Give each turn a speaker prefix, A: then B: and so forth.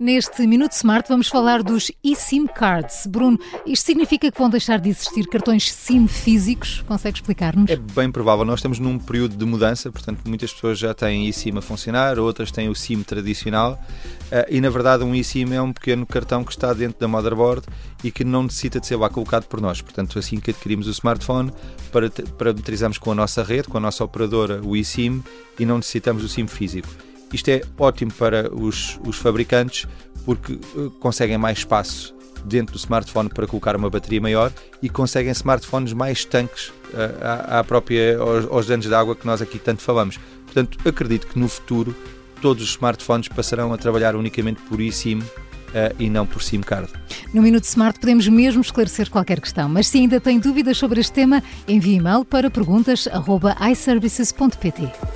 A: Neste Minuto Smart vamos falar dos eSIM cards. Bruno, isto significa que vão deixar de existir cartões SIM físicos? Consegue explicar-nos?
B: É bem provável. Nós estamos num período de mudança, portanto, muitas pessoas já têm eSIM a funcionar, outras têm o SIM tradicional. Eh, e na verdade, um eSIM é um pequeno cartão que está dentro da motherboard e que não necessita de ser lá colocado por nós. Portanto, assim que adquirimos o smartphone, parametrizamos com a nossa rede, com a nossa operadora, o eSIM e não necessitamos do SIM físico. Isto é ótimo para os, os fabricantes porque uh, conseguem mais espaço dentro do smartphone para colocar uma bateria maior e conseguem smartphones mais tanques uh, à, à, própria, aos, aos danos de água que nós aqui tanto falamos. Portanto, acredito que no futuro todos os smartphones passarão a trabalhar unicamente por eSIM uh, e não por SIM card.
A: No Minuto Smart podemos mesmo esclarecer qualquer questão, mas se ainda tem dúvidas sobre este tema, envie e-mail para perguntas.iservices.pt.